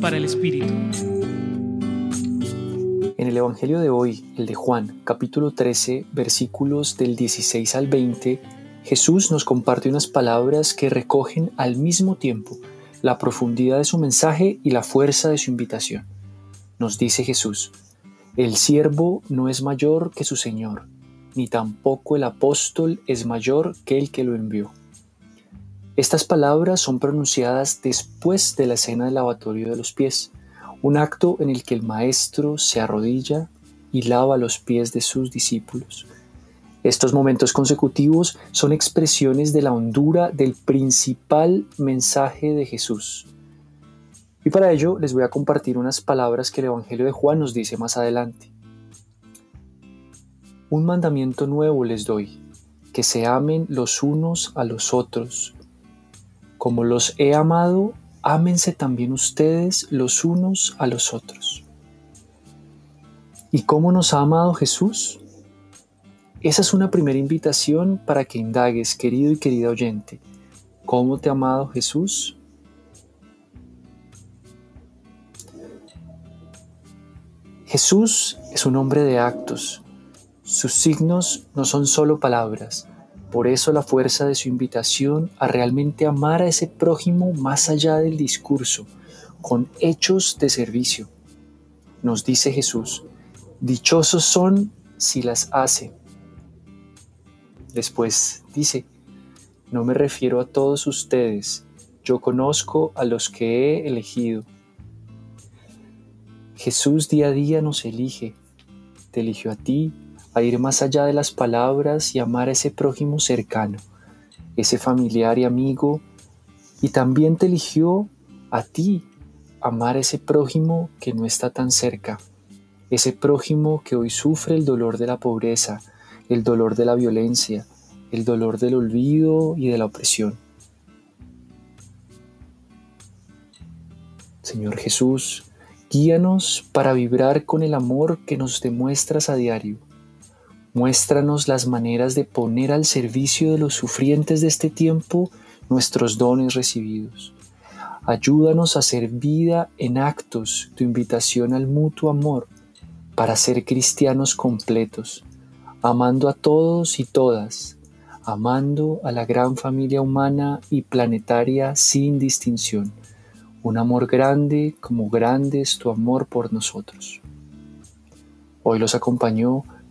Para el Espíritu. En el Evangelio de hoy, el de Juan, capítulo 13, versículos del 16 al 20, Jesús nos comparte unas palabras que recogen al mismo tiempo la profundidad de su mensaje y la fuerza de su invitación. Nos dice Jesús, el siervo no es mayor que su Señor, ni tampoco el apóstol es mayor que el que lo envió. Estas palabras son pronunciadas después de la escena del lavatorio de los pies, un acto en el que el Maestro se arrodilla y lava los pies de sus discípulos. Estos momentos consecutivos son expresiones de la hondura del principal mensaje de Jesús. Y para ello les voy a compartir unas palabras que el Evangelio de Juan nos dice más adelante. Un mandamiento nuevo les doy, que se amen los unos a los otros como los he amado, ámense también ustedes los unos a los otros. ¿Y cómo nos ha amado Jesús? Esa es una primera invitación para que indagues, querido y querida oyente. ¿Cómo te ha amado Jesús? Jesús es un hombre de actos. Sus signos no son solo palabras, por eso la fuerza de su invitación a realmente amar a ese prójimo más allá del discurso, con hechos de servicio. Nos dice Jesús, dichosos son si las hace. Después dice, no me refiero a todos ustedes, yo conozco a los que he elegido. Jesús día a día nos elige, te eligió a ti a ir más allá de las palabras y amar a ese prójimo cercano, ese familiar y amigo, y también te eligió a ti amar a ese prójimo que no está tan cerca, ese prójimo que hoy sufre el dolor de la pobreza, el dolor de la violencia, el dolor del olvido y de la opresión. Señor Jesús, guíanos para vibrar con el amor que nos demuestras a diario Muéstranos las maneras de poner al servicio de los sufrientes de este tiempo nuestros dones recibidos. Ayúdanos a hacer vida en actos tu invitación al mutuo amor para ser cristianos completos, amando a todos y todas, amando a la gran familia humana y planetaria sin distinción. Un amor grande como grande es tu amor por nosotros. Hoy los acompañó